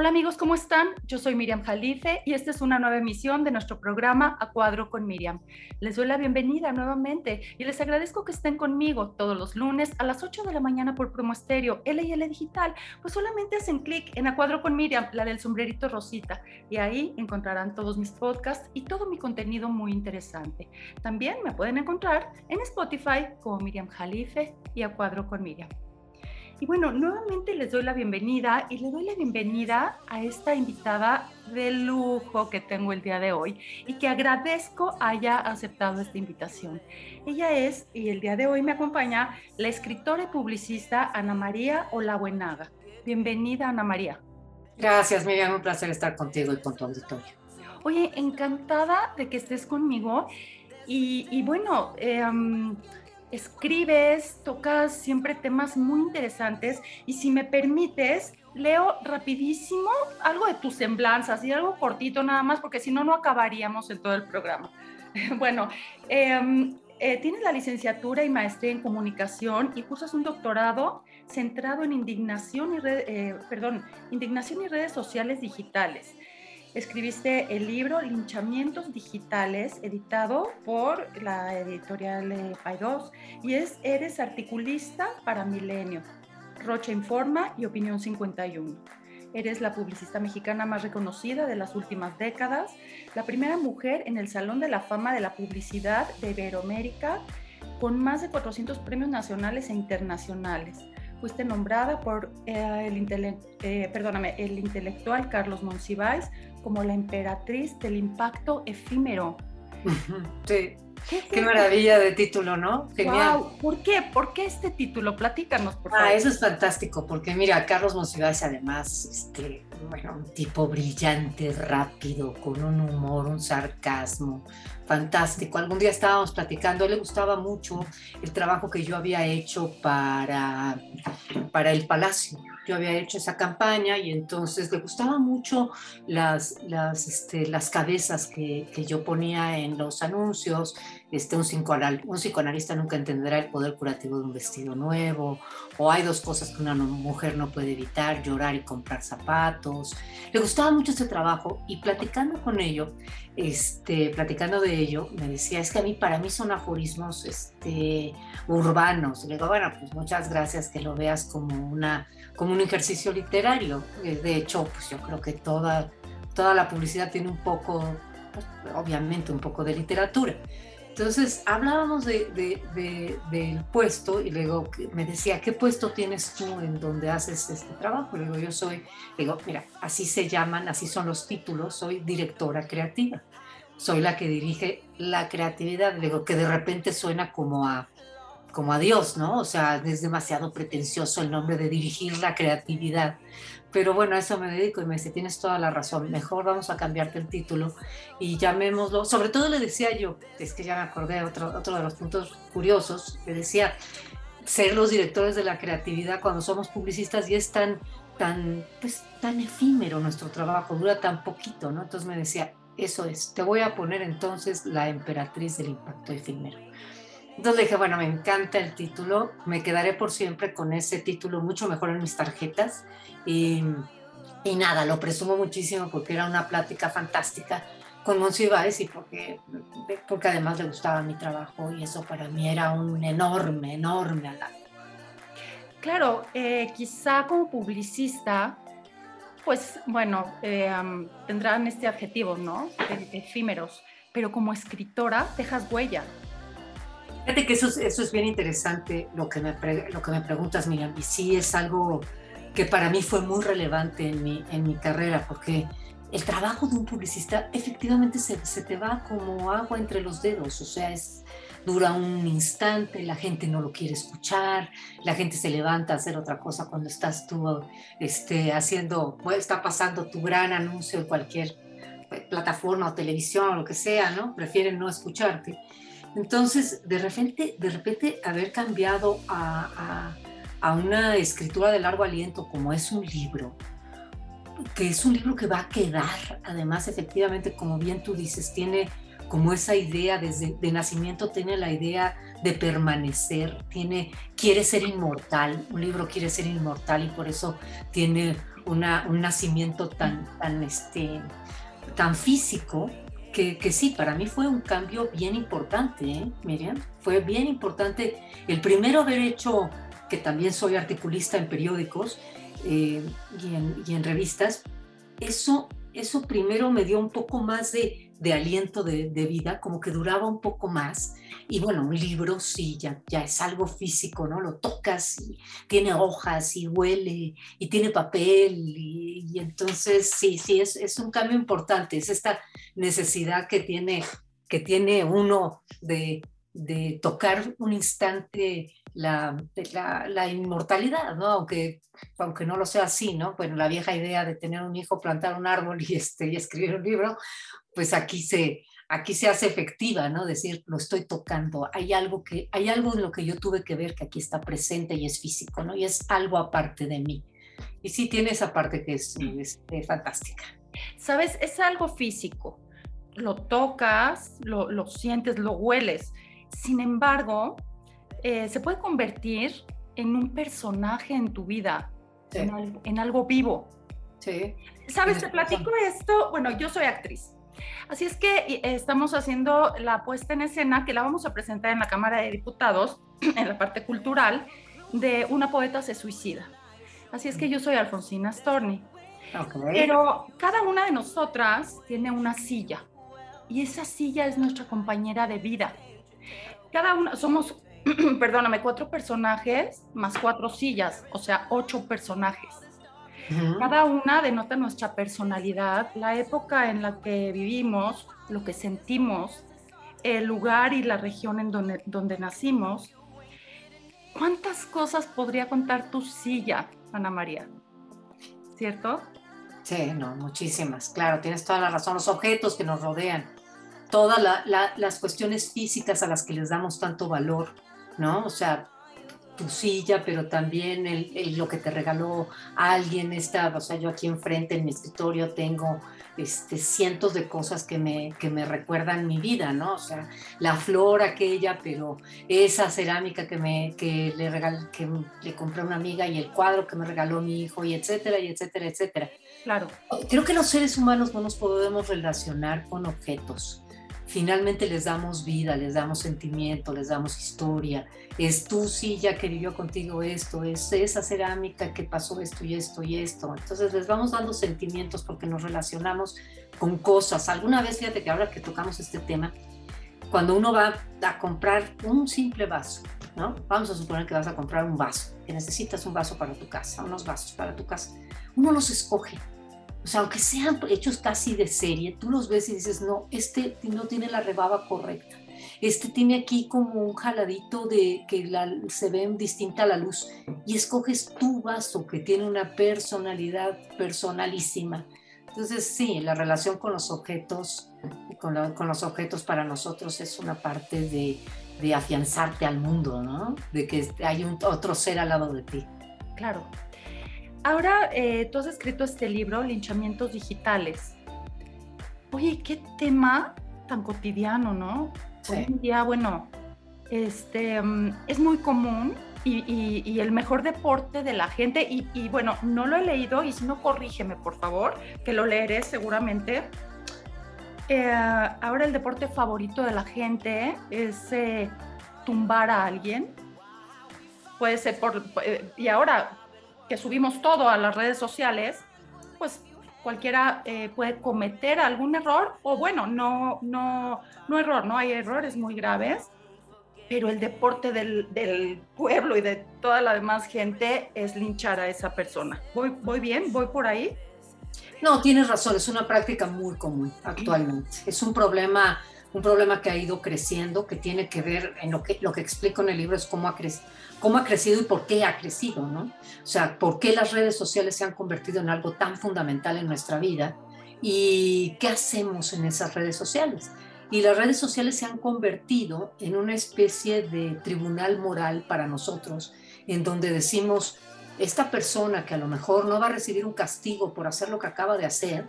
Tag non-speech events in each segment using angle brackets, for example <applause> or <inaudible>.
Hola amigos, ¿cómo están? Yo soy Miriam Jalife y esta es una nueva emisión de nuestro programa A Cuadro con Miriam. Les doy la bienvenida nuevamente y les agradezco que estén conmigo todos los lunes a las 8 de la mañana por Promo Estéreo, LL Digital. Pues solamente hacen clic en A Cuadro con Miriam, la del sombrerito rosita, y ahí encontrarán todos mis podcasts y todo mi contenido muy interesante. También me pueden encontrar en Spotify como Miriam Jalife y A Cuadro con Miriam. Y bueno, nuevamente les doy la bienvenida y le doy la bienvenida a esta invitada de lujo que tengo el día de hoy y que agradezco haya aceptado esta invitación. Ella es, y el día de hoy me acompaña, la escritora y publicista Ana María Olabuenaga. Bienvenida, Ana María. Gracias, Miriam, un placer estar contigo y con tu auditorio. Oye, encantada de que estés conmigo. Y, bueno, eh, escribes, tocas siempre temas muy interesantes y si me permites, leo rapidísimo algo de tus semblanzas y algo cortito nada más, porque si no, no acabaríamos en todo el programa. <laughs> bueno, em, eh, tienes la licenciatura y maestría en comunicación y cursas un doctorado centrado en indignación y, eh, perdón, indignación y redes sociales digitales. Escribiste el libro Linchamientos Digitales, editado por la editorial Paidós, y es Eres articulista para Milenio, Rocha Informa y Opinión 51. Eres la publicista mexicana más reconocida de las últimas décadas, la primera mujer en el Salón de la Fama de la Publicidad de Iberoamérica, con más de 400 premios nacionales e internacionales fuiste nombrada por eh, el, eh, perdóname, el intelectual Carlos Monsiváis como la emperatriz del impacto efímero. Sí. ¿Qué, maravilla de título, ¿no? Genial. ¿Por qué? ¿Por qué este título? Platícanos, por favor. Ah, eso es fantástico, porque mira, Carlos Monsiváis además, este, bueno, un tipo brillante, rápido, con un humor, un sarcasmo, fantástico. Algún día estábamos platicando, le gustaba mucho el trabajo que yo había hecho para, para el Palacio. Yo había hecho esa campaña y entonces le gustaban mucho las, las, este, las cabezas que, que, yo ponía en los anuncios. Este, un, psicoanal, un psicoanalista nunca entenderá el poder curativo de un vestido nuevo, o hay dos cosas que una mujer no puede evitar, llorar y comprar zapatos. Le gustaba mucho ese trabajo y platicando con ello, este, platicando de ello, me decía, es que a mí, para mí son aforismos este, urbanos. Le digo, bueno, pues muchas gracias que lo veas como, una, como un ejercicio literario. Eh, de hecho, pues yo creo que toda, toda la publicidad tiene un poco, pues, obviamente un poco de literatura. Entonces hablábamos de, del puesto y luego me decía, ¿qué puesto tienes tú en donde haces este trabajo? Le digo, yo soy, digo, mira, así se llaman, así son los títulos, soy directora creativa, soy la que dirige la creatividad, digo, que de repente suena como a, como a Dios, ¿no? O sea, es demasiado pretencioso el nombre de dirigir la creatividad, pero bueno, a eso me dedico y me dice, tienes toda la razón, mejor vamos a cambiarte el título y llamémoslo, sobre todo le decía yo, es que ya me acordé, otro, otro de los puntos curiosos, le decía, ser los directores de la creatividad cuando somos publicistas y es tan, tan, pues, tan efímero nuestro trabajo, dura tan poquito, ¿no? Entonces me decía, eso es, te voy a poner entonces la emperatriz del impacto efímero. Entonces dije, bueno, me encanta el título, me quedaré por siempre con ese título, mucho mejor en mis tarjetas. Y, y nada, lo presumo muchísimo porque era una plática fantástica con Monsiváis y porque, porque además le gustaba mi trabajo y eso para mí era un enorme, enorme halago. Claro, eh, quizá como publicista, pues bueno, eh, tendrán este adjetivo, ¿no? E-, efímeros, pero como escritora dejas huella, Fíjate que eso, eso es bien interesante lo que, me, lo que me preguntas, Miriam, y sí es algo que para mí fue muy relevante en mi, en mi carrera, porque el trabajo de un publicista efectivamente se, se, te va como agua entre los dedos, o sea, es, dura un instante, la gente no lo quiere escuchar, la gente se levanta a hacer otra cosa cuando estás tú este, haciendo, está pasando tu gran anuncio en cualquier plataforma o televisión o lo que sea, ¿no? Prefieren no escucharte. Entonces, de repente, de repente haber cambiado a, una escritura de largo aliento como es un libro, que es un libro que va a quedar, además efectivamente, como bien tú dices, tiene como esa idea desde de nacimiento tiene la idea de permanecer, tiene, quiere ser inmortal, un libro quiere ser inmortal y por eso tiene una, un nacimiento tan, tan, este, tan físico que, sí, para mí fue un cambio bien importante, ¿eh, Miriam. Fue bien importante el primero haber hecho, que también soy articulista en periódicos eh, y, en, y en revistas, eso, eso primero me dio un poco más de, de aliento de, vida, como que duraba un poco más. Y bueno, un libro sí, ya, ya es algo físico, ¿no? Lo tocas y tiene hojas y huele y tiene papel. Y, entonces sí, sí, es, es, un cambio importante. Es esta necesidad que tiene, que tiene uno de, de tocar un instante la, la, la, inmortalidad, ¿no? Aunque, aunque no lo sea así, ¿no? Bueno, la vieja idea de tener un hijo, plantar un árbol y, este, y escribir un libro, pues aquí se, aquí se hace efectiva, ¿no? Decir, lo estoy tocando, hay algo, que, hay algo en lo que yo tuve que ver que aquí está presente y es físico, ¿no? Y es algo aparte de mí. Y sí tiene esa parte que es, eh, fantástica. Sabes, es algo físico. Lo tocas, lo, lo sientes, lo hueles. Sin embargo, eh, se puede convertir en un personaje en tu vida, en, en, algo vivo. Sí. ¿Sabes? Te platico esto. Bueno, yo soy actriz. Así es que estamos haciendo la puesta en escena que la vamos a presentar en la Cámara de Diputados, <clears throat> en la parte cultural, de Una poeta se suicida. Así es que yo soy Alfonsina Storni. Pero cada una de nosotras tiene una silla y esa silla es nuestra compañera de vida. Cada una, somos, <clears throat> perdóname, cuatro personajes más cuatro sillas, o sea, ocho personajes. Cada una denota nuestra personalidad, la época en la que vivimos, lo que sentimos, el lugar y la región en donde, donde nacimos. ¿Cuántas cosas podría contar tu silla, Ana María? ¿Cierto? Sí, no, muchísimas. Claro, tienes toda la razón. Los objetos que nos rodean, todas las cuestiones físicas a las que les damos tanto valor, ¿no? O sea, tu silla, pero también el, lo que te regaló alguien. Está, o sea, yo aquí enfrente en mi escritorio tengo este, cientos de cosas que me, que me recuerdan mi vida, ¿no? O sea, la flor aquella, pero esa cerámica que, me, que, le, regal, que le compré a una amiga y el cuadro que me regaló mi hijo, y etcétera, y etcétera, etcétera. Claro. Creo que los seres humanos no nos podemos relacionar con objetos finalmente les damos vida, les damos sentimiento, les damos historia. Es tu silla que vivió contigo esto, es esa cerámica que pasó esto y esto y esto. Entonces les vamos dando sentimientos porque nos relacionamos con cosas. Alguna vez, fíjate que ahora que tocamos este tema, cuando uno va a comprar un simple vaso, ¿no? Vamos a suponer que vas a comprar un vaso, que necesitas un vaso para tu casa, unos vasos para tu casa. Uno los escoge o sea, aunque sean hechos casi de serie, tú los ves y dices, no, este no tiene la rebaba correcta. Este tiene aquí como un jaladito de que la, se ve distinta a la luz y escoges tu vaso que tiene una personalidad personalísima. Entonces, sí, la relación con los objetos, con, con los objetos para nosotros es una parte de, de afianzarte al mundo, ¿no? De que hay un, otro ser al lado de ti. Claro, Ahora eh, tú has escrito este libro, Linchamientos Digitales. Oye, qué tema tan cotidiano, ¿no? Sí. Hoy en día, bueno, este, mm, es muy común y, el mejor deporte de la gente, y, bueno, no lo he leído y si no, corrígeme, por favor, que lo leeré seguramente. Eh, ahora el deporte favorito de la gente es eh, tumbar a alguien. Puede ser por... y ahora que subimos todo a las redes sociales, pues cualquiera eh, puede cometer algún error o bueno, no, no, no error, no hay errores muy graves, pero el deporte del, del, pueblo y de toda la demás gente es linchar a esa persona. ¿Voy, voy bien? ¿Voy por ahí? No, tienes razón, es una práctica muy común actualmente. Es un problema, un problema que ha ido creciendo, que tiene que ver en lo que, lo que explico en el libro es cómo ha crecido cómo ha crecido y por qué ha crecido, ¿no? O sea, por qué las redes sociales se han convertido en algo tan fundamental en nuestra vida y qué hacemos en esas redes sociales. Y las redes sociales se han convertido en una especie de tribunal moral para nosotros, en donde decimos, esta persona que a lo mejor no va a recibir un castigo por hacer lo que acaba de hacer,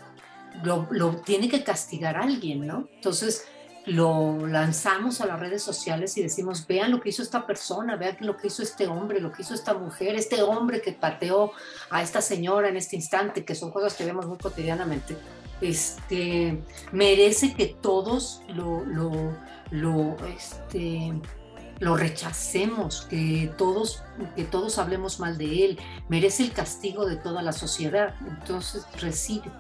lo, lo tiene que castigar alguien, ¿no? Entonces, lo lanzamos a las redes sociales y decimos, vean lo que hizo esta persona, vean lo que hizo este hombre, lo que hizo esta mujer, este hombre que pateó a esta señora en este instante, que son cosas que vemos muy cotidianamente, este, merece que todos lo, lo, lo, este, lo rechacemos, que todos, que todos hablemos mal de él, merece el castigo de toda la sociedad. Entonces recibe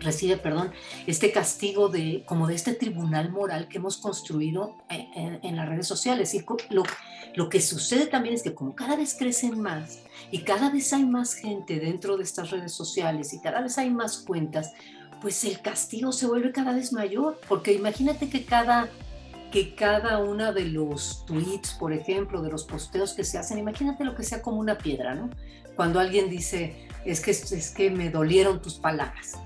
recibe, perdón, este castigo de, como de este tribunal moral que hemos construido en, las redes sociales. Y lo, lo que sucede también es que como cada vez crecen más y cada vez hay más gente dentro de estas redes sociales y cada vez hay más cuentas, pues el castigo se vuelve cada vez mayor, porque imagínate que cada que cada uno de los tweets, por ejemplo, de los posteos que se hacen, imagínate lo que sea como una piedra, ¿no? Cuando alguien dice, es que, es que me dolieron tus palabras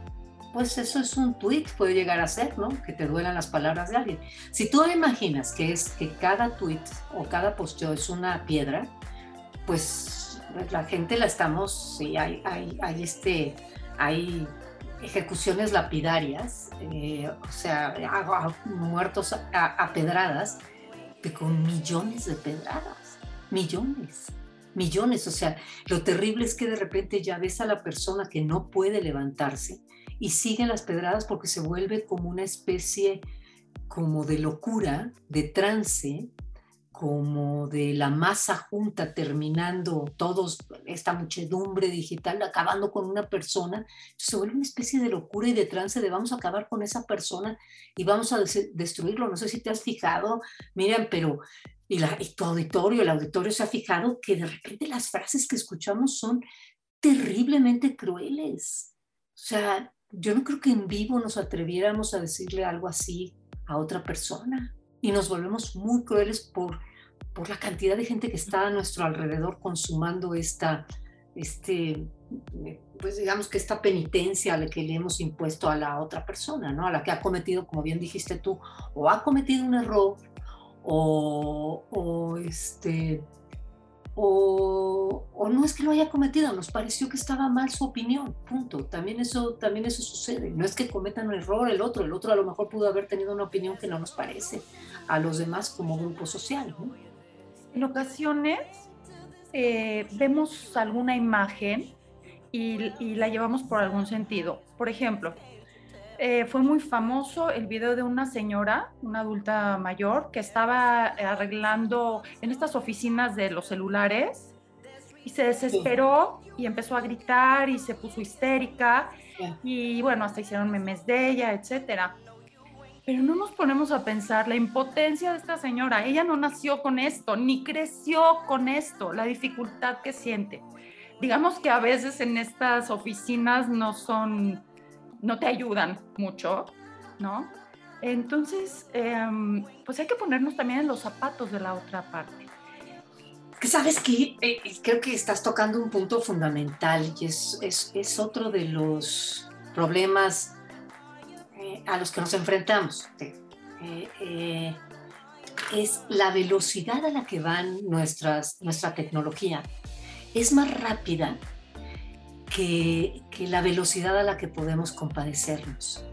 pues eso es un tweet, puede llegar a ser, ¿no? Que te duelan las palabras de alguien. Si tú imaginas que es que cada tweet o cada posteo es una piedra, pues la gente la estamos, sí, hay, hay, este, hay ejecuciones lapidarias, eh, o sea, muertos a, pedradas, con millones de pedradas, millones millones. O sea, lo terrible es que de repente ya ves a la persona que no puede levantarse y siguen las pedradas porque se vuelve como una especie como de locura, de trance, como de la masa junta terminando todos, esta muchedumbre digital acabando con una persona, se vuelve una especie de locura y de trance de vamos a acabar con esa persona y vamos a destruirlo. No sé si te has fijado, miren, pero y, la, y tu auditorio, el auditorio se ha fijado que de repente las frases que escuchamos son terriblemente crueles. O sea, yo no creo que en vivo nos atreviéramos a decirle algo así a otra persona y nos volvemos muy crueles por, por la cantidad de gente que está a nuestro alrededor consumando esta, este, pues digamos que esta penitencia a la que le hemos impuesto a la otra persona, ¿no? A la que ha cometido, como bien dijiste tú, o ha cometido un error, o, o este, o, no es que lo haya cometido, nos pareció que estaba mal su opinión, punto. También eso, también eso sucede. No es que cometan un error el otro, el otro a lo mejor pudo haber tenido una opinión que no nos parece a los demás como grupo social. En ocasiones eh, vemos alguna imagen y la llevamos por algún sentido. Por ejemplo, eh, fue muy famoso el video de una señora, una adulta mayor, que estaba arreglando en estas oficinas de los celulares y se desesperó y empezó a gritar y se puso histérica y bueno, hasta hicieron memes de ella, etcétera. Pero no nos ponemos a pensar la impotencia de esta señora. Ella no nació con esto, ni creció con esto, la dificultad que siente. Digamos que a veces en estas oficinas no son no te ayudan mucho, ¿no? Entonces, em, pues hay que ponernos también en los zapatos de la otra parte. Sabes que eh, creo que estás tocando un punto fundamental y es, es, otro de los problemas eh, a los que nos enfrentamos. Eh, es la velocidad a la que van nuestras, nuestra tecnología. Es más rápida que, la velocidad a la que podemos compadecernos.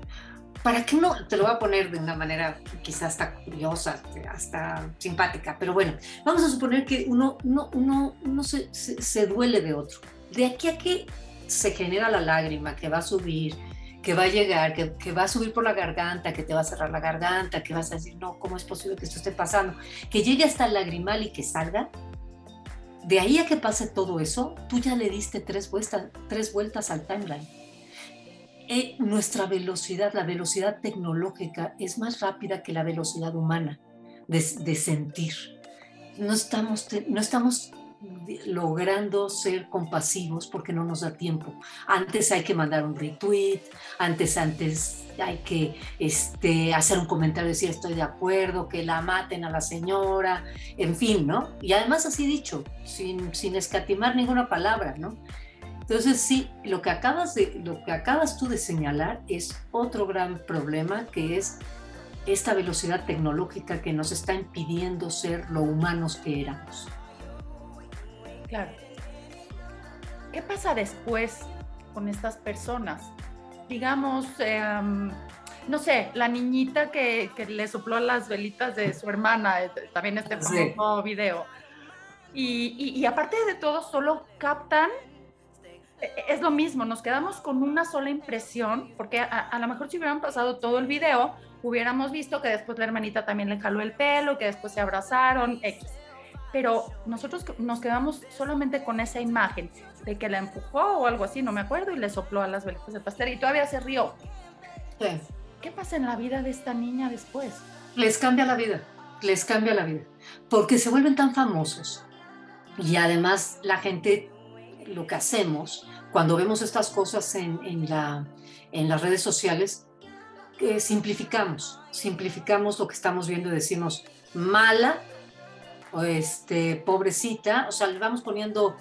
Para que uno, te lo voy a poner de una manera quizás hasta curiosa, hasta simpática, pero bueno, vamos a suponer que uno, uno, se, duele de otro. De aquí a que se genera la lágrima que va a subir, que va a llegar, que, que, va a subir por la garganta, que te va a cerrar la garganta, que vas a decir, no, ¿cómo es posible que esto esté pasando? Que llegue hasta el lagrimal y que salga, de ahí a que pase todo eso, tú ya le diste tres vueltas, tres vueltas al timeline. Eh, nuestra velocidad, la velocidad tecnológica, es más rápida que la velocidad humana de, sentir. No estamos, no estamos logrando ser compasivos porque no nos da tiempo. Antes hay que mandar un retweet, antes, antes hay que este, hacer un comentario, decir estoy de acuerdo, que la maten a la señora, en fin, ¿no? Y además así dicho, sin, sin escatimar ninguna palabra, ¿no? Entonces sí, lo que, acabas de, lo que acabas tú de señalar es otro gran problema que es esta velocidad tecnológica que nos está impidiendo ser lo humanos que éramos. Claro. ¿Qué pasa después con estas personas? Digamos, em, no sé, la niñita que, que, le sopló las velitas de su hermana, eh, también este famoso video. Y, y, aparte de todo, solo captan, e, e, es lo mismo, nos quedamos con una sola impresión, porque a, a, lo mejor si hubieran pasado todo el video, hubiéramos visto que después la hermanita también le jaló el pelo, que después se abrazaron, X. Pero nosotros nos quedamos solamente con esa imagen de que la empujó o algo así, no me acuerdo, y le sopló a las velitas de pastel y todavía se rió. Sí. ¿Qué pasa en la vida de esta niña después? Les cambia la vida, les cambia la vida, porque se vuelven tan famosos. Y además la gente, lo que hacemos cuando vemos estas cosas en, en, la, en las redes sociales, eh, simplificamos, simplificamos lo que estamos viendo y decimos mala, este, pobrecita, o sea, le vamos poniendo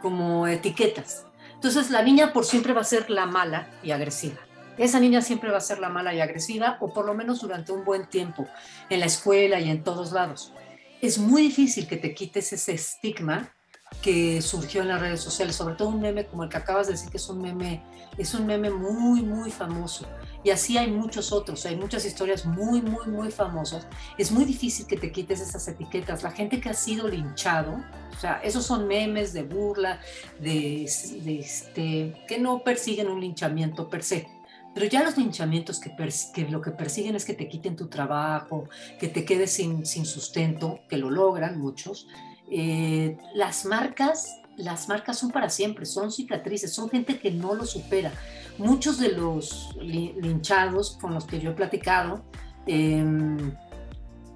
como etiquetas. Entonces la niña por siempre va a ser la mala y agresiva esa niña siempre va a ser la mala y agresiva, o por lo menos durante un buen tiempo, en la escuela y en todos lados. Es muy difícil que te quites ese estigma que surgió en las redes sociales, sobre todo un meme como el que acabas de decir que es un meme, es un meme muy, muy famoso. Y así hay muchos otros, hay muchas historias muy, muy, muy famosas. Es muy difícil que te quites esas etiquetas. La gente que ha sido linchado, o sea, esos son memes de burla, de, este, que no persiguen un linchamiento per se pero ya los linchamientos que, lo que persiguen es que te quiten tu trabajo, que te quedes sin, sin sustento, que lo logran muchos. Eh, las marcas, las marcas son para siempre, son cicatrices, son gente que no lo supera. Muchos de los linchados con los que yo he platicado, em,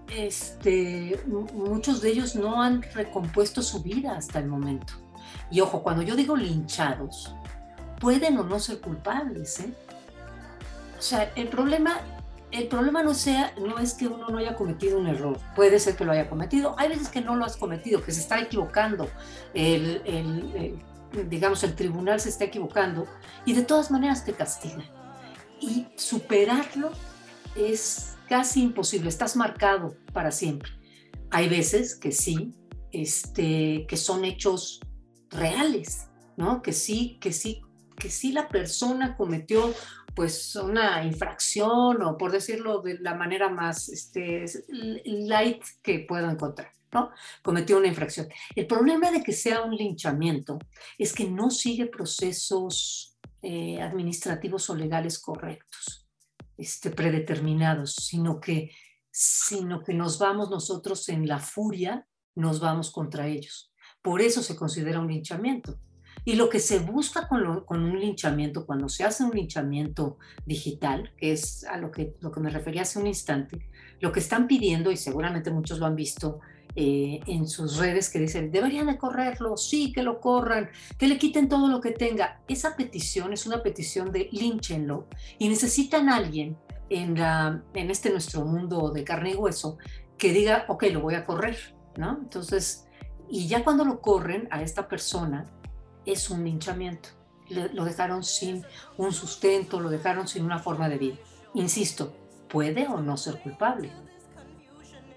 este, muchos de ellos no han recompuesto su vida hasta el momento. Y ojo, cuando yo digo linchados, pueden o no ser culpables, ¿eh? O sea, el problema, el problema no, sea, no es que uno no haya cometido un error, puede ser que lo haya cometido, hay veces que no lo has cometido, que se está equivocando, el, digamos, el tribunal se está equivocando y de todas maneras te castiga. Y superarlo es casi imposible, estás marcado para siempre. Hay veces que sí, este, que son hechos reales, ¿no? Que sí, que sí, que sí la persona cometió pues una infracción o por decirlo de la manera más este, light que puedo encontrar. ¿No? Cometió una infracción. El problema de que sea un linchamiento es que no sigue procesos eh, administrativos o legales correctos, este, predeterminados, sino que, sino que nos vamos nosotros en la furia, nos vamos contra ellos. Por eso se considera un linchamiento. Y lo que se busca con, un linchamiento, cuando se hace un linchamiento digital, que es a lo que, lo que me refería hace un instante, lo que están pidiendo, y seguramente muchos lo han visto eh, en sus redes, que dicen, deberían de correrlo, sí, que lo corran, que le quiten todo lo que tenga. Esa petición es una petición de linchenlo y necesitan a alguien en, la, en este nuestro mundo de carne y hueso que diga, ok, lo voy a correr, ¿no? Entonces, y ya cuando lo corren a esta persona, es un linchamiento. lo dejaron sin un sustento, lo dejaron sin una forma de vida. Insisto, puede o no ser culpable.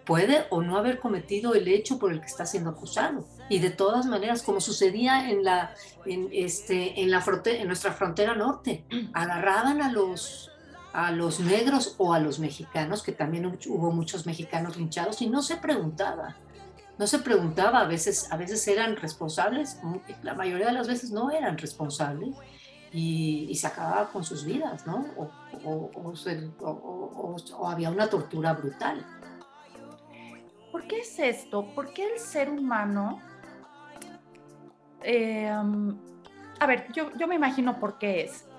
Puede o no haber cometido el hecho por el que está siendo acusado. Y de todas maneras, como sucedía en, la, en, este, en, la en nuestra frontera norte, <clears throat> agarraban a los, a los negros o a los mexicanos, que también hubo muchos mexicanos linchados, y no se preguntaba no se preguntaba, a veces, a veces eran responsables, la mayoría de las veces no eran responsables y, se acababa con sus vidas, ¿no? O, había una tortura brutal. ¿Por qué es esto? ¿Por qué el ser humano... Eh, a ver, yo, yo me imagino por qué es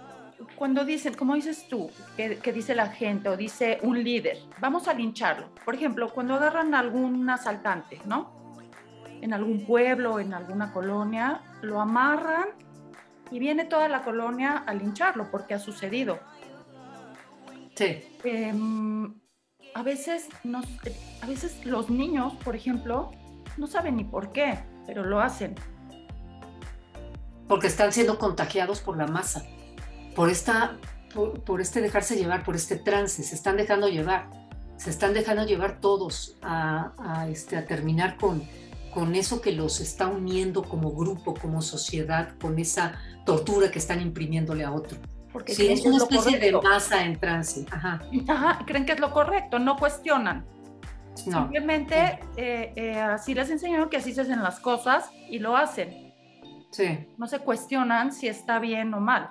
cuando dicen, como dices tú, que, que, dice la gente o dice un líder, vamos a lincharlo. Por ejemplo, cuando agarran a algún asaltante, ¿no? En algún pueblo, en alguna colonia, lo amarran y viene toda la colonia a lincharlo porque ha sucedido. Sí. Em, a, veces a veces los niños, por ejemplo, no saben ni por qué, pero lo hacen. Porque están siendo contagiados por la masa por, esta, por, este dejarse llevar, por este trance, se están dejando llevar, se están dejando llevar todos a, este, a terminar con, con eso que los está uniendo como grupo, como sociedad, con esa tortura que están imprimiéndole a otro. Porque sí, es una especie de masa en trance. Ajá. Ajá, creen que es lo correcto, no cuestionan. No. Simplemente eh, eh, así les enseñaron que así se hacen las cosas y lo hacen. Sí. No se cuestionan si está bien o mal.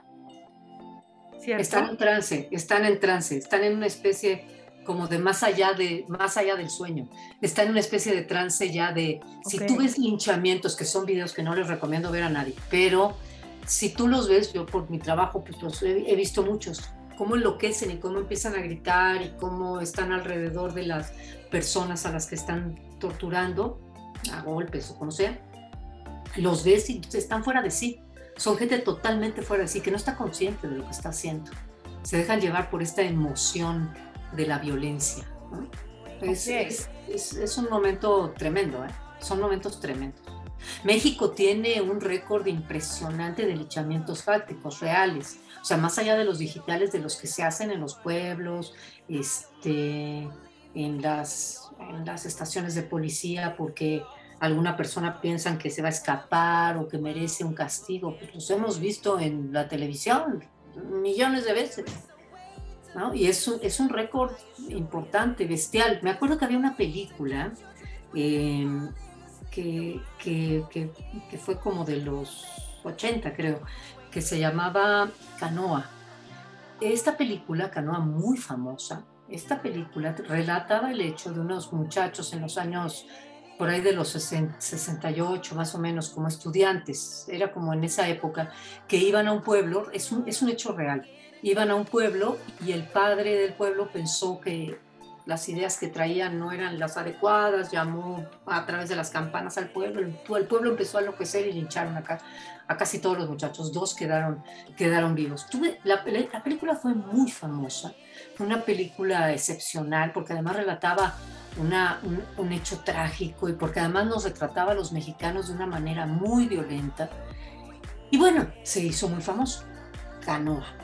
Están en trance, están en trance, están en una especie como de más allá de más allá del sueño. Están en una especie de trance ya de si tú ves linchamientos, que son videos que no les recomiendo ver a nadie, pero si tú los ves, yo por mi trabajo pues los he, he visto muchos, cómo enloquecen y cómo empiezan a gritar y cómo están alrededor de las personas a las que están torturando a golpes o como sea, los ves y están fuera de sí son gente totalmente fuera de sí, que no está consciente de lo que está haciendo. Se dejan llevar por esta emoción de la violencia. Es, un momento tremendo, ¿eh? son momentos tremendos. México tiene un récord impresionante de lichamientos fácticos reales, o sea, más allá de los digitales, de los que se hacen en los pueblos, este, en, las, en las estaciones de policía, porque alguna persona piensan que se va a escapar o que merece un castigo. Pues los hemos visto en la televisión millones de veces. ¿no? Y es un, es un récord importante, bestial. Me acuerdo que había una película em, que, que, que, fue como de los 80, creo, que se llamaba Canoa. Esta película, Canoa, muy famosa, esta película relataba el hecho de unos muchachos en los años por ahí de los 68 más o menos como estudiantes, era como en esa época, que iban a un pueblo, es un, es un hecho real, iban a un pueblo y el padre del pueblo pensó que las ideas que traían no eran las adecuadas, llamó a través de las campanas al pueblo, el pueblo empezó a enloquecer y lincharon acá a casi todos los muchachos, dos quedaron, quedaron vivos. Tuve, la, la película fue muy famosa, fue una película excepcional porque además relataba una, un, hecho trágico y porque además nos retrataba a los mexicanos de una manera muy violenta. Y bueno, se hizo muy famoso, Canoa.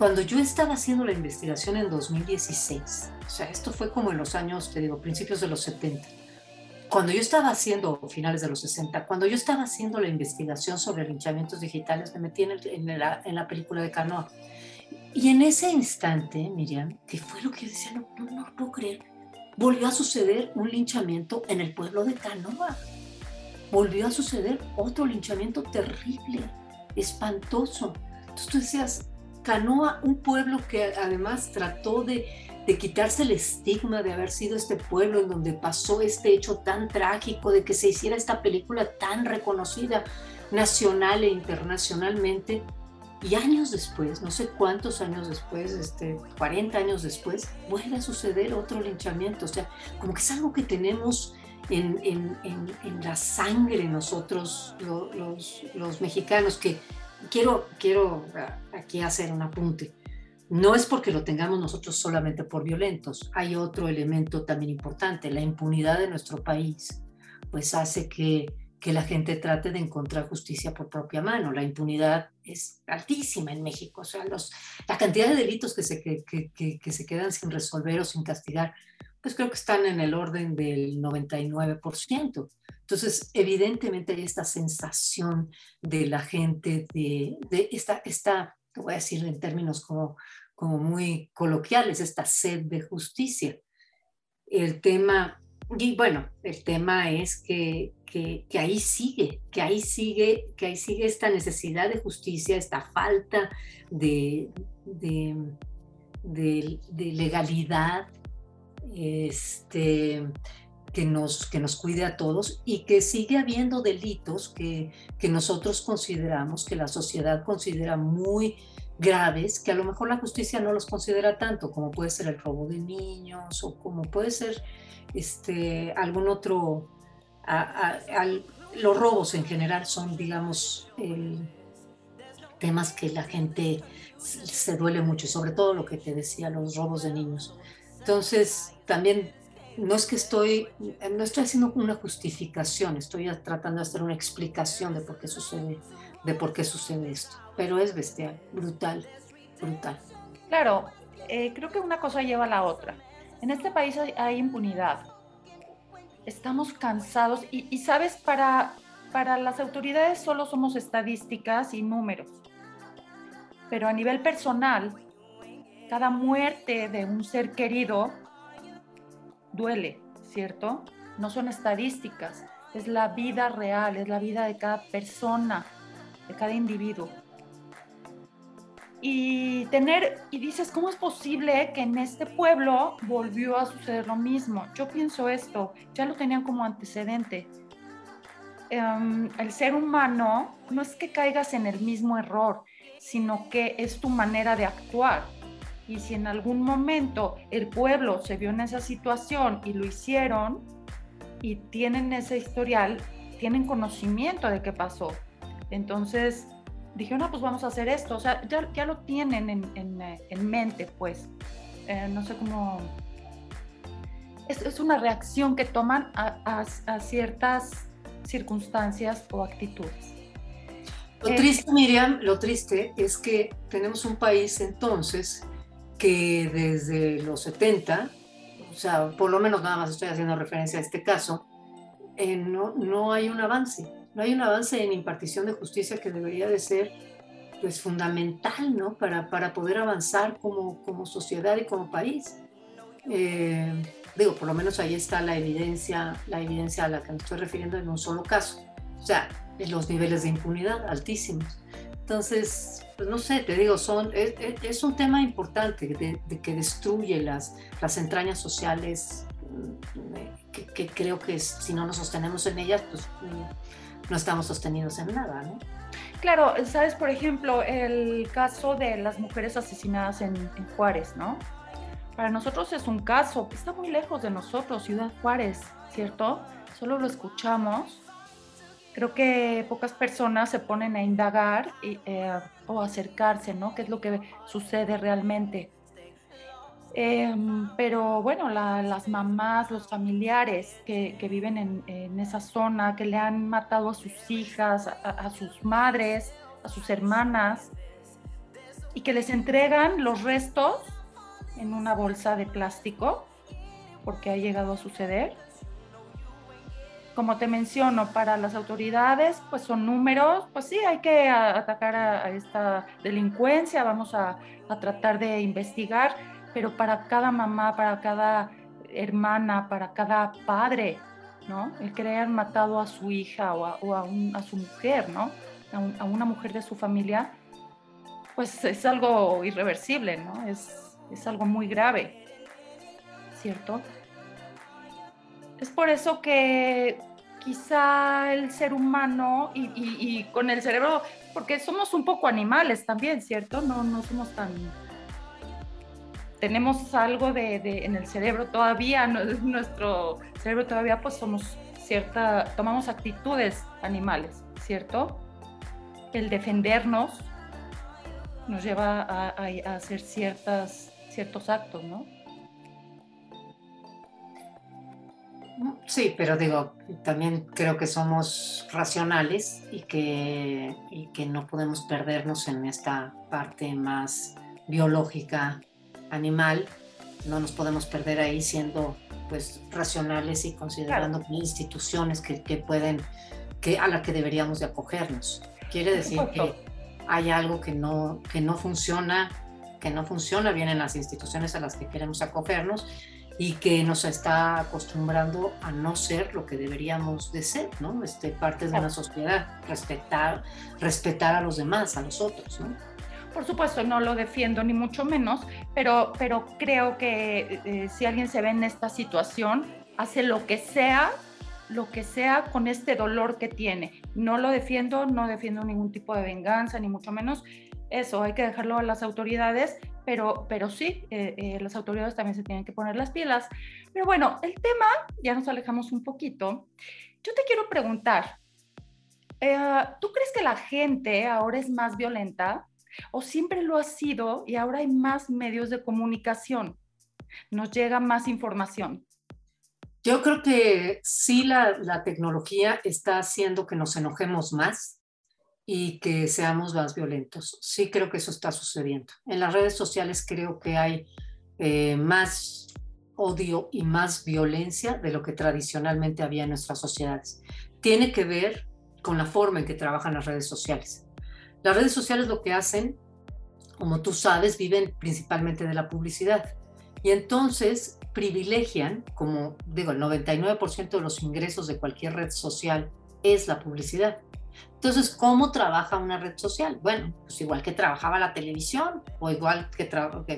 Cuando yo estaba haciendo la investigación en 2016, o sea, esto fue como en los años, te digo, principios de los 70, cuando yo estaba haciendo, finales de los 60, cuando yo estaba haciendo la investigación sobre linchamientos digitales, me metí en, en, la, en la película de Canoa. Y en ese instante, Miriam, que fue lo que yo decía, no, no, no puedo creer, volvió a suceder un linchamiento en el pueblo de Canoa. Volvió a suceder otro linchamiento terrible, espantoso. Entonces tú decías, Canoa, un pueblo que además trató de, de quitarse el estigma de haber sido este pueblo en donde pasó este hecho tan trágico, de que se hiciera esta película tan reconocida nacional e internacionalmente, y años después, no sé cuántos años después, este, 40 años después, vuelve a suceder otro linchamiento. O sea, como que es algo que tenemos en, en, en, la sangre nosotros, los, los, mexicanos, que quiero, quiero ah, aquí hacer un apunte. No es porque lo tengamos nosotros solamente por violentos. Hay otro elemento también importante, la impunidad de nuestro país, pues hace que que la gente trate de encontrar justicia por propia mano. La impunidad es altísima en México, o sea, los, la cantidad de delitos que se, que, que, que, se quedan sin resolver o sin castigar, pues creo que están en el orden del 99%. Entonces, evidentemente hay esta sensación de la gente, de, de esta, esta, te voy a decir en términos como, como muy coloquiales, esta sed de justicia. El tema y bueno, el tema es que, que, ahí sigue, que ahí sigue, que ahí sigue esta necesidad de justicia, esta falta de, de, de, legalidad, este, que nos, que nos cuide a todos y que sigue habiendo delitos que, que nosotros consideramos, que la sociedad considera muy graves, que a lo mejor la justicia no los considera tanto, como puede ser el robo de niños o como puede ser este, algún otro, los robos en general son, digamos, temas que la gente se duele mucho, sobre todo lo que te decía, los robos de niños. Entonces, también no es que estoy, no estoy haciendo una justificación, estoy tratando de hacer una explicación de por qué sucede, de por qué sucede esto, pero es bestial, brutal, brutal. Claro, eh, creo que una cosa lleva a la otra. En este país hay, impunidad. Estamos cansados y, sabes, para, para las autoridades solo somos estadísticas y números. pero a nivel personal, cada muerte de un ser querido duele, ¿cierto? No son estadísticas, es la vida real, es la vida de cada persona, de cada individuo. Y tener, y dices, ¿cómo es posible que en este pueblo volvió a suceder lo mismo? Yo pienso esto, ya lo tenían como antecedente. Em, el ser humano no es que caigas en el mismo error, sino que es tu manera de actuar. Y si en algún momento el pueblo se vio en esa situación y lo hicieron y tienen ese historial, tienen conocimiento de qué pasó. Entonces dije, no, pues vamos a hacer esto. O sea, ya, ya lo tienen en, en, en mente, pues. Eh, no sé cómo... Es, es, una reacción que toman a, a, a ciertas circunstancias o actitudes. Lo eh, triste, Miriam, lo triste es que tenemos un país entonces que desde los 70, o sea, por lo menos nada más estoy haciendo referencia a este caso, eh, no, no hay un avance, no hay un avance en impartición de justicia que debería de ser pues fundamental, ¿no? Para, para poder avanzar como, como sociedad y como país. Eh, digo, por lo menos ahí está la evidencia, la evidencia a la que me estoy refiriendo en un solo caso. O sea, los niveles de impunidad altísimos. Entonces, pues no sé, te digo, son, es, un tema importante de, que destruye las, las entrañas sociales, mm, que, que, creo que si no nos sostenemos en ellas, pues no estamos sostenidos en nada, ¿no? Claro, sabes, por ejemplo, el caso de las mujeres asesinadas en, Juárez, ¿no? Para nosotros es un caso que está muy lejos de nosotros, Ciudad Juárez, ¿cierto? Solo lo escuchamos creo que pocas personas se ponen a indagar eh, o acercarse, ¿no? ¿Qué es lo que sucede realmente? Em, pero bueno, las mamás, los familiares que, viven en, esa zona, que le han matado a sus hijas, a, sus madres, a sus hermanas, y que les entregan los restos en una bolsa de plástico, porque ha llegado a suceder como te menciono, para las autoridades, pues son números, pues sí, hay que atacar a, esta delincuencia, vamos a, tratar de investigar, pero para cada mamá, para cada hermana, para cada padre, ¿no? El que matado a su hija o a, a, su mujer, ¿no? A, una mujer de su familia, pues es algo irreversible, ¿no? Es, es algo muy grave, ¿cierto? Es por eso que quizá el ser humano y, con el cerebro, porque somos un poco animales también, ¿cierto? No, no somos tan... Tenemos algo de, en el cerebro todavía, nuestro cerebro todavía pues somos cierta, tomamos actitudes animales, ¿cierto? El defendernos nos lleva a, a hacer ciertas, ciertos actos, ¿no? Sí, pero digo, también creo que somos racionales y que, y que no podemos perdernos en esta parte más biológica, animal. No nos podemos perder ahí siendo pues racionales y considerando instituciones que, que, pueden, que, a la que deberíamos de acogernos. Quiere decir que hay algo que no, que no funciona, que no funciona bien en las instituciones a las que queremos acogernos y que nos está acostumbrando a no ser lo que deberíamos de ser, ¿no? Este, parte de una sociedad, respetar, respetar a los demás, a los otros, ¿no? Por supuesto, no lo defiendo ni mucho menos, pero, pero creo que eh, si alguien se ve en esta situación, hace lo que sea, lo que sea con este dolor que tiene. No lo defiendo, no defiendo ningún tipo de venganza, ni mucho menos. Eso hay que dejarlo a las autoridades pero, pero sí, eh, eh, las autoridades también se tienen que poner las pilas. Pero bueno, el tema, ya nos alejamos un poquito. Yo te quiero preguntar, eh, ¿tú crees que la gente ahora es más violenta o siempre lo ha sido y ahora hay más medios de comunicación? Nos llega más información. Yo creo que sí la, la tecnología está haciendo que nos enojemos más y que seamos más violentos. Sí creo que eso está sucediendo. En las redes sociales creo que hay eh, más odio y más violencia de lo que tradicionalmente había en nuestras sociedades. Tiene que ver con la forma en que trabajan las redes sociales. Las redes sociales lo que hacen como tú sabes, viven principalmente de la publicidad. Y entonces privilegian, como digo, el 99% de los ingresos de cualquier red social es la publicidad. Entonces, ¿cómo trabaja una red social? Bueno, pues igual que trabajaba la televisión o igual que,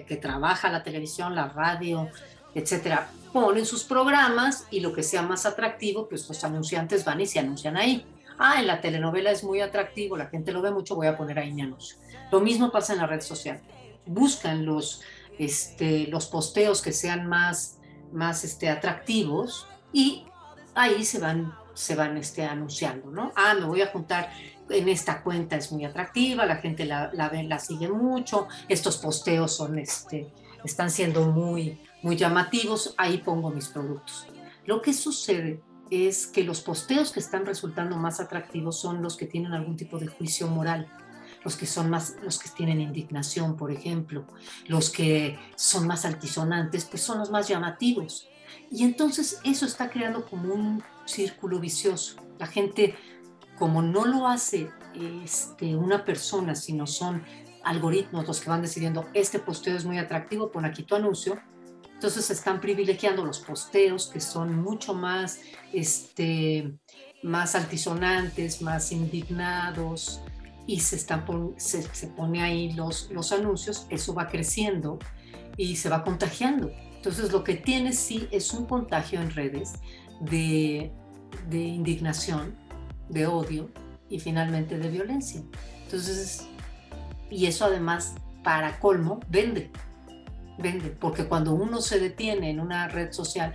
que, trabaja la televisión, la radio, etcétera. Ponen sus programas y lo que sea más atractivo, pues los anunciantes van y se anuncian ahí. Ah, en la telenovela es muy atractivo, la gente lo ve mucho, voy a poner ahí mi anuncio. Lo mismo pasa en la red social. Buscan los, este, los posteos que sean más, más este, atractivos y ahí se van, se van este, anunciando, ¿no? Ah, me voy a juntar en esta cuenta, es muy atractiva, la gente la, la ve, la sigue mucho, estos posteos son, este, están siendo muy, muy llamativos, ahí pongo mis productos. Lo que sucede es que los posteos que están resultando más atractivos son los que tienen algún tipo de juicio moral los que son más, los que tienen indignación, por ejemplo, los que son más altisonantes, pues son los más llamativos. Y entonces eso está creando como un círculo vicioso. La gente, como no lo hace este, una persona, sino son algoritmos los que van decidiendo, este posteo es muy atractivo, pon aquí tu anuncio, entonces están privilegiando los posteos que son mucho más, este, más altisonantes, más indignados, y se, están se, se, pone ahí los, los anuncios, eso va creciendo y se va contagiando. Entonces lo que tiene sí es un contagio en redes de, de indignación, de odio y finalmente de violencia. Entonces, y eso además, para colmo, vende, vende, porque cuando uno se detiene en una red social,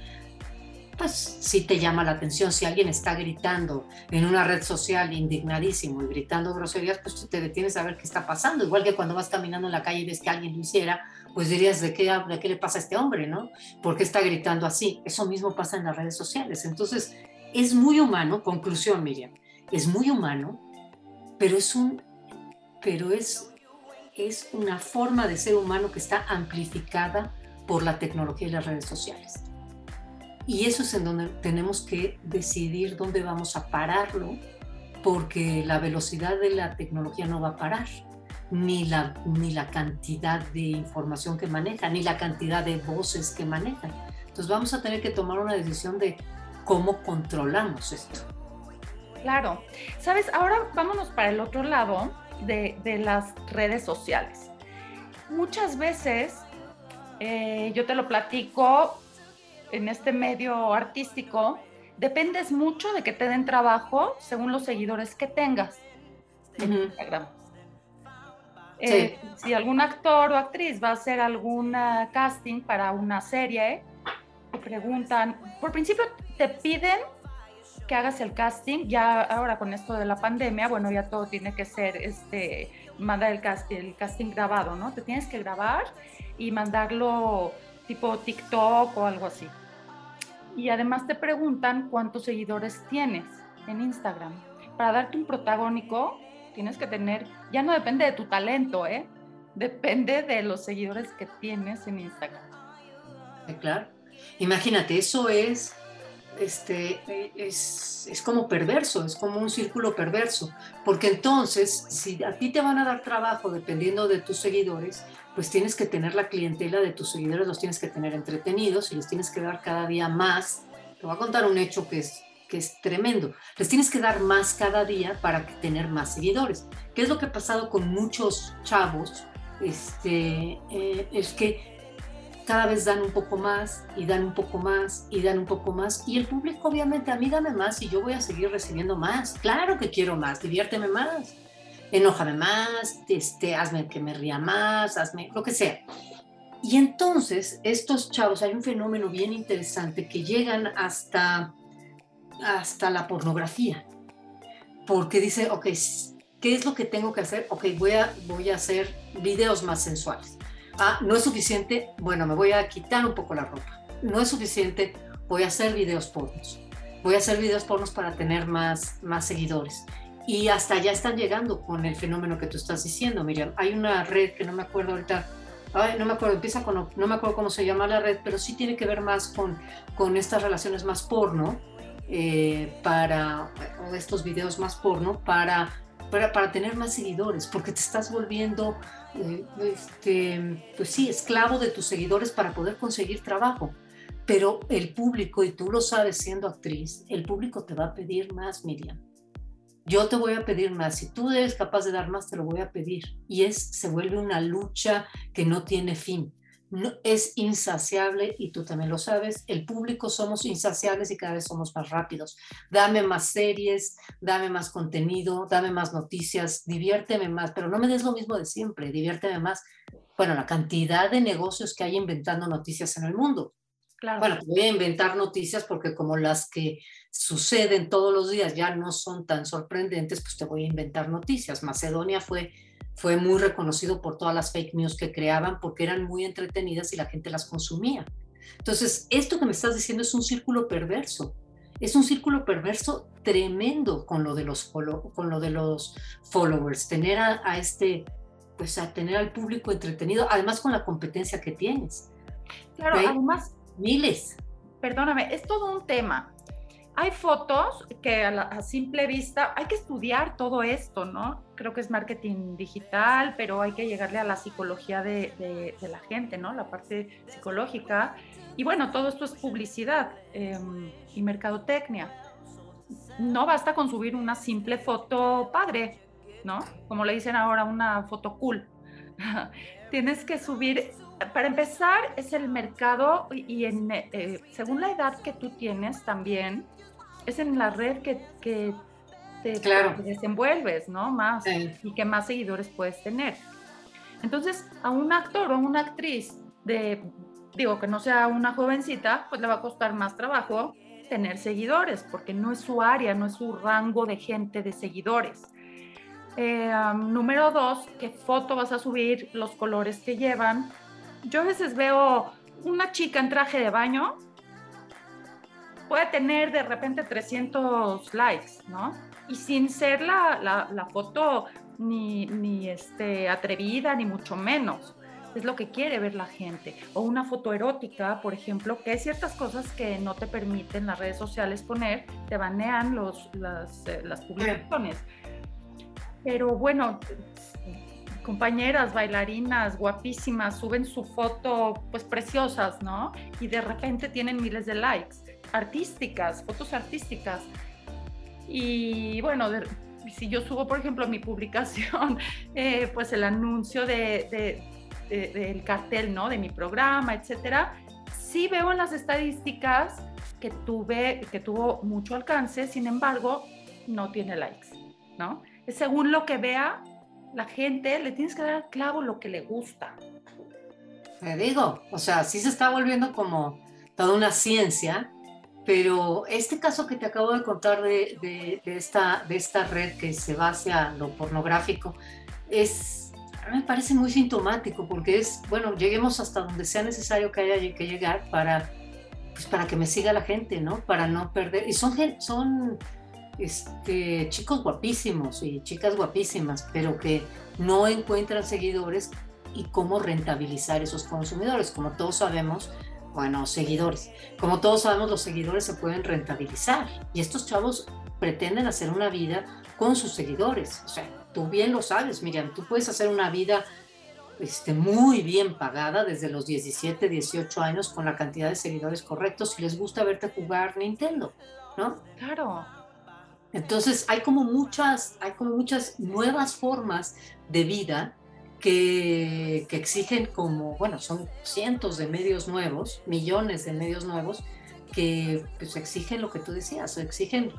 pues sí te llama la atención. Si alguien está gritando en una red social indignadísimo y gritando groserías, pues te detienes a ver qué está pasando. Igual que cuando vas caminando en la calle y ves que alguien lo hiciera, pues dirías, ¿de qué, de qué le pasa a este hombre, no? ¿Por qué está gritando así? Eso mismo pasa en las redes sociales. Entonces, es muy humano, conclusión, Miriam, es muy humano, pero es un, pero es, es una forma de ser humano que está amplificada por la tecnología y las redes sociales. Y eso es en donde tenemos que decidir dónde vamos a pararlo, porque la velocidad de la tecnología no va a parar, ni la, ni la cantidad de información que maneja, ni la cantidad de voces que manejan. Entonces vamos a tener que tomar una decisión de cómo controlamos esto. Claro. Sabes, ahora vámonos para el otro lado de, de las redes sociales. Muchas veces, eh, yo te lo platico, en este medio artístico, dependes mucho de que te den trabajo según los seguidores que tengas en Instagram. Eh, si algún actor o actriz va a hacer algún casting para una serie, te preguntan, por principio te piden que hagas el casting, ya ahora con esto de la pandemia, bueno, ya todo tiene que ser, este, mandar el, el casting grabado, ¿no? Te tienes que grabar y mandarlo tipo TikTok o algo así. Y además te preguntan cuántos seguidores tienes en Instagram. Para darte un protagónico, tienes que tener, ya no depende de tu talento, ¿eh? Depende de los seguidores que tienes en Instagram. Claro. Imagínate, eso es este, es, es, como perverso, es como un círculo perverso, porque entonces si a ti te van a dar trabajo dependiendo de tus seguidores, pues tienes que tener la clientela de tus seguidores, los tienes que tener entretenidos y les tienes que dar cada día más. Te voy a contar un hecho que es, que es tremendo. Les tienes que dar más cada día para tener más seguidores. ¿Qué es lo que ha pasado con muchos chavos? Este, eh, es que cada vez dan un poco más y dan un poco más y dan un poco más. Y el público obviamente, a mí dame más y yo voy a seguir recibiendo más. Claro que quiero más, diviérteme más, enójame más, este, hazme que me ría más, hazme lo que sea. Y entonces estos chavos, hay un fenómeno bien interesante que llegan hasta, hasta la pornografía. Porque dice, ok, ¿qué es lo que tengo que hacer? Ok, voy a, voy a hacer videos más sensuales Ah, no es suficiente, bueno, me voy a quitar un poco la ropa. No es suficiente, voy a hacer videos pornos. Voy a hacer videos pornos para tener más, más seguidores. Y hasta allá están llegando con el fenómeno que tú estás diciendo, Miriam. Hay una red que no me acuerdo ahorita, no me acuerdo, empieza con, no me acuerdo cómo se llama la red, pero sí tiene que ver más con, con estas relaciones más porno, eh, para, estos videos más porno, para, para, para tener más seguidores, porque te estás volviendo eh, este, pues sí, esclavo de tus seguidores para poder conseguir trabajo. Pero el público, y tú lo sabes siendo actriz, el público te va a pedir más, Miriam. Yo te voy a pedir más. Si tú eres capaz de dar más, te lo voy a pedir. Y es, se vuelve una lucha que no tiene fin no, es insaciable y tú también lo sabes, el público somos insaciables y cada vez somos más rápidos. Dame más series, dame más contenido, dame más noticias, diviérteme más, pero no me des lo mismo de siempre, diviérteme más. Bueno, la cantidad de negocios que hay inventando noticias en el mundo. Claro. Bueno, voy a inventar noticias porque como las que suceden todos los días ya no son tan sorprendentes, pues te voy a inventar noticias. Macedonia fue fue muy reconocido por todas las fake news que creaban porque eran muy entretenidas y la gente las consumía. Entonces, esto que me estás diciendo es un círculo perverso. Es un círculo perverso tremendo con lo de los, con lo de los followers, tener a, este, pues a tener al público entretenido, además con la competencia que tienes. Claro, además. Miles. Perdóname, es todo un tema hay fotos que a, simple vista hay que estudiar todo esto, ¿no? Creo que es marketing digital, pero hay que llegarle a la psicología de, la gente, ¿no? La parte psicológica. Y bueno, todo esto es publicidad em, y mercadotecnia. No basta con subir una simple foto padre, ¿no? Como le dicen ahora, una foto cool. <laughs> Tienes que subir para empezar, es el mercado y en, eh, según la edad que tú tienes también, es en la red que, que te, desenvuelves, ¿no? Más y que más seguidores puedes tener. Entonces, a un actor o a una actriz de, digo, que no sea una jovencita, pues le va a costar más trabajo tener seguidores, porque no es su área, no es su rango de gente de seguidores. Eh, número dos, qué foto vas a subir, los colores que llevan. Yo a veces veo una chica en traje de baño puede tener de repente 300 likes, ¿no? Y sin ser la, la, foto ni, ni este, atrevida, ni mucho menos. Es lo que quiere ver la gente. O una foto erótica, por ejemplo, que hay ciertas cosas que no te permiten las redes sociales poner, te banean los, las, eh, las publicaciones. Pero bueno, compañeras bailarinas guapísimas suben su foto pues preciosas, ¿no? Y de repente tienen miles de likes artísticas, fotos artísticas. Y bueno, si yo subo, por ejemplo, mi publicación, <laughs> eh, pues el anuncio de, del cartel, ¿no? De mi programa, etcétera, sí veo en las estadísticas que, tuve, que tuvo mucho alcance, sin embargo, no tiene likes, ¿no? Según lo que vea la gente, le tienes que dar clavo lo que le gusta. Te digo, o sea, sí se está volviendo como toda una ciencia pero este caso que te acabo de contar de, esta, de esta red que se va hacia lo pornográfico es, me parece muy sintomático porque es, bueno, lleguemos hasta donde sea necesario que haya que llegar para, pues para que me siga la gente, ¿no? Para no perder. Y son, son este, chicos guapísimos y chicas guapísimas, pero que no encuentran seguidores y cómo rentabilizar esos consumidores. Como todos sabemos, bueno, seguidores. Como todos sabemos, los seguidores se pueden rentabilizar y estos chavos pretenden hacer una vida con sus seguidores. O sea, tú bien lo sabes, Miriam, tú puedes hacer una vida este, muy bien pagada desde los 17, 18 años con la cantidad de seguidores correctos si les gusta verte jugar Nintendo, ¿no? Claro. Entonces hay como muchas, hay como muchas nuevas formas de vida que, exigen como, bueno, son cientos de medios nuevos, millones de medios nuevos, que pues, exigen lo que tú decías, exigen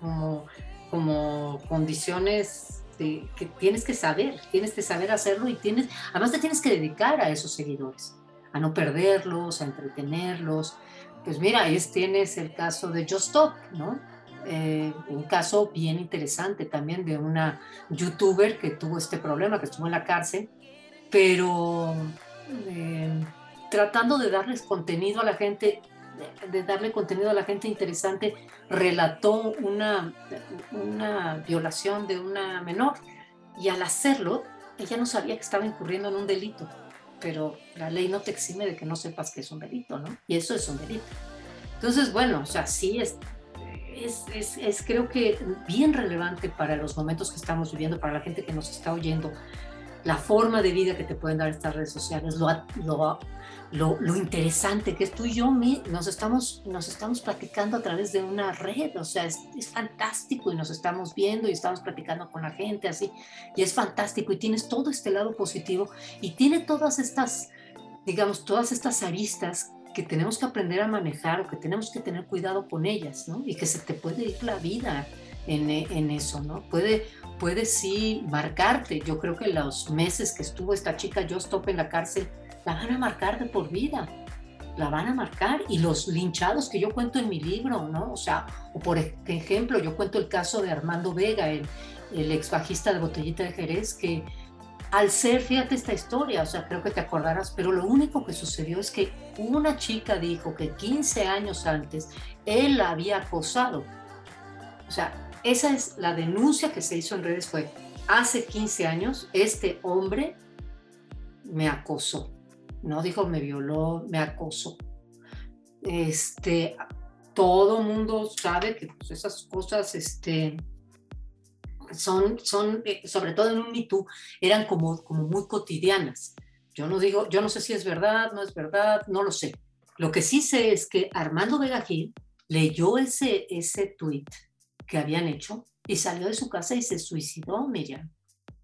como, como condiciones que tienes que saber, tienes que saber hacerlo y tienes, además te tienes que dedicar a esos seguidores, a no perderlos, a entretenerlos. Pues mira, ahí tienes el caso de Just Stop, ¿no? Eh, un caso bien interesante también de una youtuber que tuvo este problema, que estuvo en la cárcel, pero eh, tratando de darles contenido a la gente, de, darle contenido a la gente interesante, relató una, una violación de una menor y al hacerlo, ella no sabía que estaba incurriendo en un delito, pero la ley no te exime de que no sepas que es un delito, ¿no? Y eso es un delito. Entonces, bueno, o sea, sí es, es, es, creo que bien relevante para los momentos que estamos viviendo, para la gente que nos está oyendo, la forma de vida que te pueden dar estas redes sociales, lo, lo, lo, interesante que es. Tú y yo nos estamos, nos estamos platicando a través de una red, o sea, es, es, fantástico y nos estamos viendo y estamos platicando con la gente así, y es fantástico y tienes todo este lado positivo y tiene todas estas, digamos, todas estas aristas que tenemos que aprender a manejar o que tenemos que tener cuidado con ellas, ¿no? Y que se te puede ir la vida en, en eso, ¿no? Puede, puede sí marcarte. Yo creo que los meses que estuvo esta chica Yo Stop en la cárcel, la van a marcar de por vida, la van a marcar. Y los linchados que yo cuento en mi libro, ¿no? O sea, o por ejemplo, yo cuento el caso de Armando Vega, el, el ex bajista de Botellita de Jerez, que al ser, fíjate esta historia, o sea, creo que te acordarás, pero lo único que sucedió es que una chica dijo que 15 años antes él la había acosado. O sea, esa es la denuncia que se hizo en redes, fue hace 15 años este hombre me acosó. No dijo me violó, me acosó. Este, todo mundo sabe que pues, esas cosas, este, son, son eh, sobre todo en un Me eran como, como muy cotidianas. Yo no digo, yo no sé si es verdad, no es verdad, no lo sé. Lo que sí sé es que Armando Vega Gil leyó ese, ese tweet que habían hecho y salió de su casa y se suicidó, Miriam.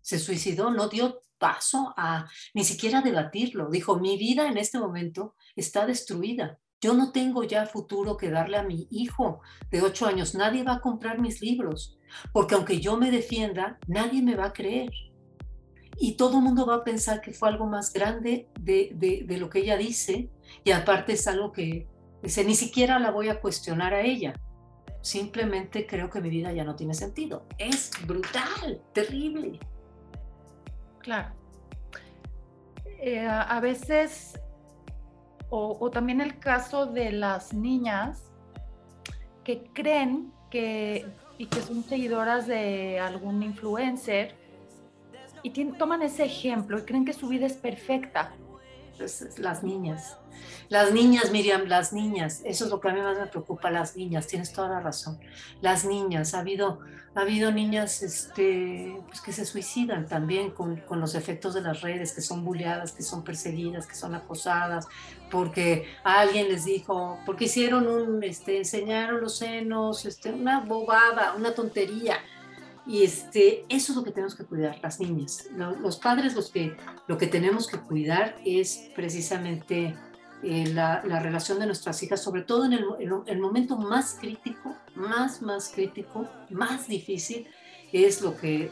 Se suicidó, no dio paso a ni siquiera debatirlo. Dijo, mi vida en este momento está destruida. Yo no tengo ya futuro que darle a mi hijo de ocho años. Nadie va a comprar mis libros, porque aunque yo me defienda, nadie me va a creer. Y todo el mundo va a pensar que fue algo más grande de, de, lo que ella dice. Y aparte es algo que dice, ni siquiera la voy a cuestionar a ella. Simplemente creo que mi vida ya no tiene sentido. Es brutal, terrible. Claro. Eh, a veces o, también el caso de las niñas que creen que y que son seguidoras de algún influencer y toman ese ejemplo y creen que su vida es perfecta las niñas. Las niñas, Miriam, las niñas. Eso es lo que a mí más me preocupa, las niñas. Tienes toda la razón. Las niñas. Ha habido, ha habido niñas este, pues, que se suicidan también con, con, los efectos de las redes, que son bulleadas, que son perseguidas, que son acosadas, porque alguien les dijo, porque hicieron un, este, enseñaron los senos, este, una bobada, una tontería y este, eso es lo que tenemos que cuidar, las niñas. Los, padres los que, lo que tenemos que cuidar es precisamente eh, la, relación de nuestras hijas, sobre todo en el, momento más crítico, más, más crítico, más difícil, es lo que,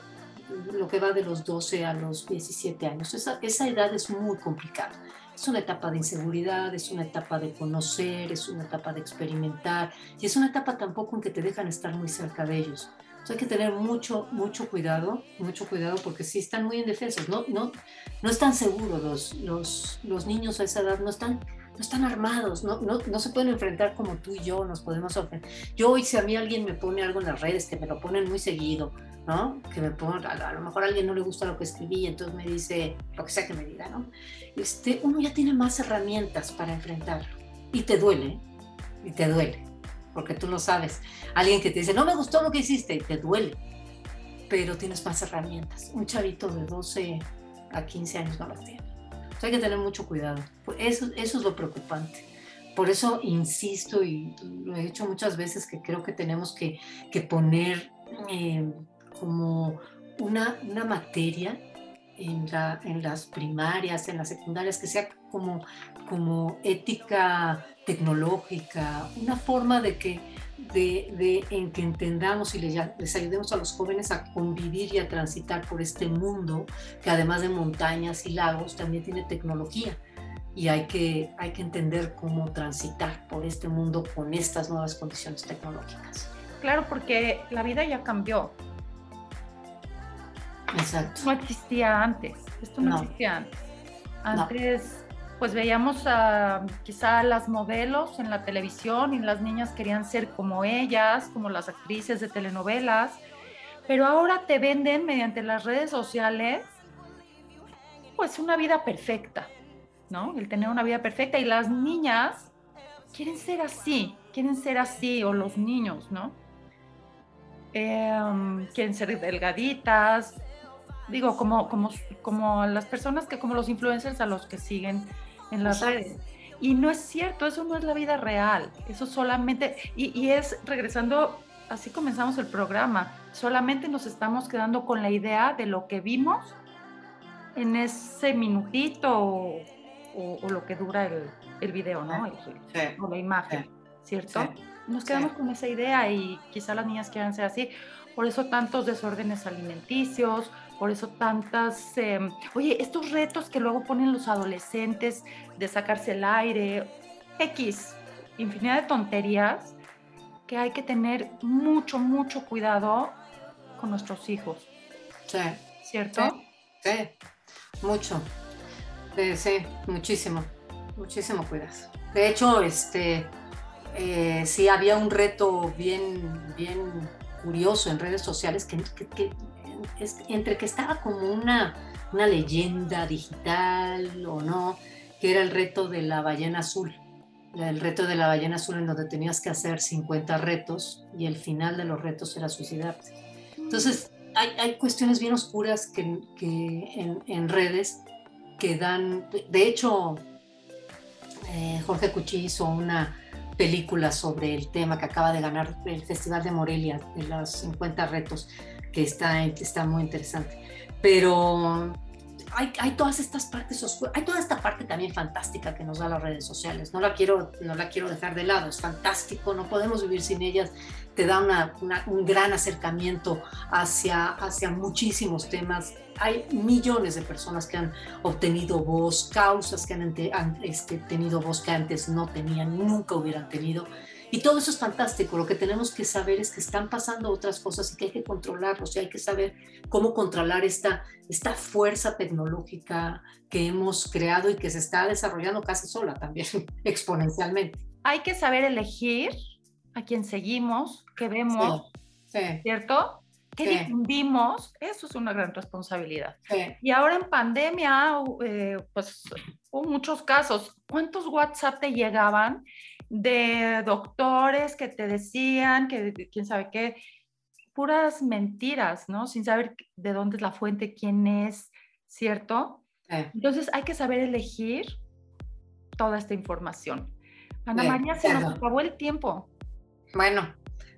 lo que va de los 12 a los 17 años. Esa, esa edad es muy complicada. Es una etapa de inseguridad, es una etapa de conocer, es una etapa de experimentar y es una etapa tampoco en que te dejan estar muy cerca de ellos hay que tener mucho, mucho cuidado, mucho cuidado porque sí están muy indefensos, no, no, no están seguros los, los, los niños a esa edad, no están, no están armados, no, no, no, se pueden enfrentar como tú y yo nos podemos enfrentar. Yo hoy si a mí alguien me pone algo en las redes, que me lo ponen muy seguido, ¿no? Que me ponen, a, lo mejor a alguien no le gusta lo que escribí, entonces me dice lo que sea que me diga, ¿no? Este, uno ya tiene más herramientas para enfrentarlo y te duele, y te duele porque tú lo sabes. Alguien que te dice, no me gustó lo que hiciste, te duele, pero tienes más herramientas. Un chavito de 12 a 15 años no las tiene. Entonces hay que tener mucho cuidado. Eso, es lo preocupante. Por eso insisto y lo he dicho muchas veces que creo que tenemos que, que poner eh, como una, una materia en, la, en, las primarias, en las secundarias, que sea como, como ética tecnológica, una forma de que, de, en que entendamos y les, les, ayudemos a los jóvenes a convivir y a transitar por este mundo que además de montañas y lagos también tiene tecnología y hay que, hay que entender cómo transitar por este mundo con estas nuevas condiciones tecnológicas. Claro, porque la vida ya cambió. Exacto. No existía antes. Esto no, existía antes. Antes pues veíamos a quizá las modelos en la televisión y las niñas querían ser como ellas, como las actrices de telenovelas, pero ahora te venden mediante las redes sociales pues una vida perfecta, ¿no? El tener una vida perfecta y las niñas quieren ser así, quieren ser así, o los niños, ¿no? Em, quieren ser delgaditas, digo, como, como, como las personas que, como los influencers a los que siguen en las redes. Y no es cierto, eso no es la vida real, eso solamente, y, y es regresando, así comenzamos el programa, solamente nos estamos quedando con la idea de lo que vimos en ese minutito o, lo que dura el, el video, ¿no? o la imagen, ¿cierto? Nos quedamos con esa idea y quizá las niñas quieran ser así. Por eso tantos desórdenes alimenticios, por eso tantas, em, oye, estos retos que luego ponen los adolescentes de sacarse el aire, X, infinidad de tonterías que hay que tener mucho, mucho cuidado con nuestros hijos. Sí. ¿Cierto? Sí, mucho. Sí, muchísimo, muchísimo cuidado. De hecho, este, eh, sí había un reto bien, bien curioso en redes sociales que, que entre que estaba como una, una leyenda digital o no, que era el reto de la ballena azul. El reto de la ballena azul en donde tenías que hacer 50 retos y el final de los retos era suicidarte. Entonces, hay, hay cuestiones bien oscuras que, que en, en, redes que dan, de hecho, eh, Jorge Cuchillo hizo una película sobre el tema que acaba de ganar el Festival de Morelia, de los 50 retos, que está, está muy interesante. Pero hay, hay, todas estas partes oscuras, hay toda esta parte también fantástica que nos da las redes sociales. No la quiero, no la quiero dejar de lado, es fantástico, no podemos vivir sin ellas. Te da una, un gran acercamiento hacia, hacia muchísimos temas. Hay millones de personas que han obtenido voz, causas que han, han este, tenido voz que antes no tenían, nunca hubieran tenido. Y todo eso es fantástico. Lo que tenemos que saber es que están pasando otras cosas y que hay que controlarlos y hay que saber cómo controlar esta, esta fuerza tecnológica que hemos creado y que se está desarrollando casi sola también, <laughs> exponencialmente. Hay que saber elegir a quién seguimos, qué vemos, ¿cierto? ¿Qué difundimos? Eso es una gran responsabilidad. Y ahora en pandemia, eh, pues hubo muchos casos. ¿Cuántos WhatsApp te llegaban de doctores que te decían que quién sabe qué, puras mentiras, ¿no? Sin saber de dónde es la fuente, quién es, ¿cierto? Entonces hay que saber elegir toda esta información. Ana María, se nos acabó el tiempo. Bueno,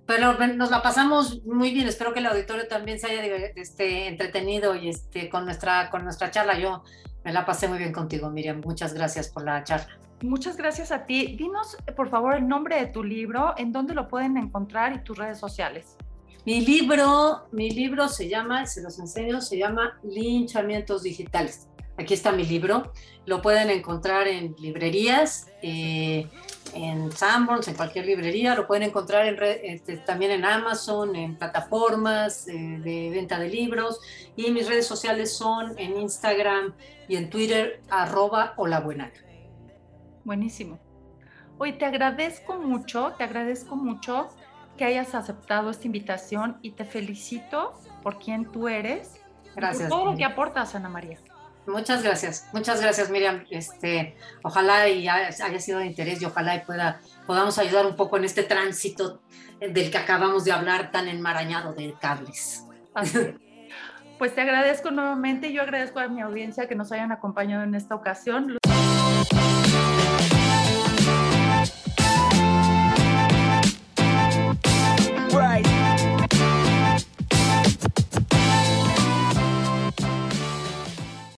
pero nos la pasamos muy bien. Espero que el auditorio también se haya este, entretenido y este, con, nuestra, con nuestra charla. Yo me la pasé muy bien contigo, Miriam. Muchas gracias por la charla. Muchas gracias a ti. Dinos, por favor, el nombre de tu libro, en dónde lo pueden encontrar y tus redes sociales. Mi libro, mi libro se llama, se los enseño, se llama Linchamientos Digitales. Aquí está mi libro. Lo pueden encontrar en librerías, eh, en Sanborns, en cualquier librería. Lo pueden encontrar en este, también en Amazon, en plataformas eh, de venta de libros. Y mis redes sociales son en Instagram y en Twitter, arroba. Buenísimo. Hoy te agradezco mucho, te agradezco mucho que hayas aceptado esta invitación y te felicito por quien tú eres. Gracias. Por todo lo que aportas, Ana María. Muchas gracias, muchas gracias Miriam. Este, ojalá y haya, sido de interés y ojalá y pueda, podamos ayudar un poco en este tránsito del que acabamos de hablar tan enmarañado de cables. Pues te agradezco nuevamente y yo agradezco a mi audiencia que nos hayan acompañado en esta ocasión. Right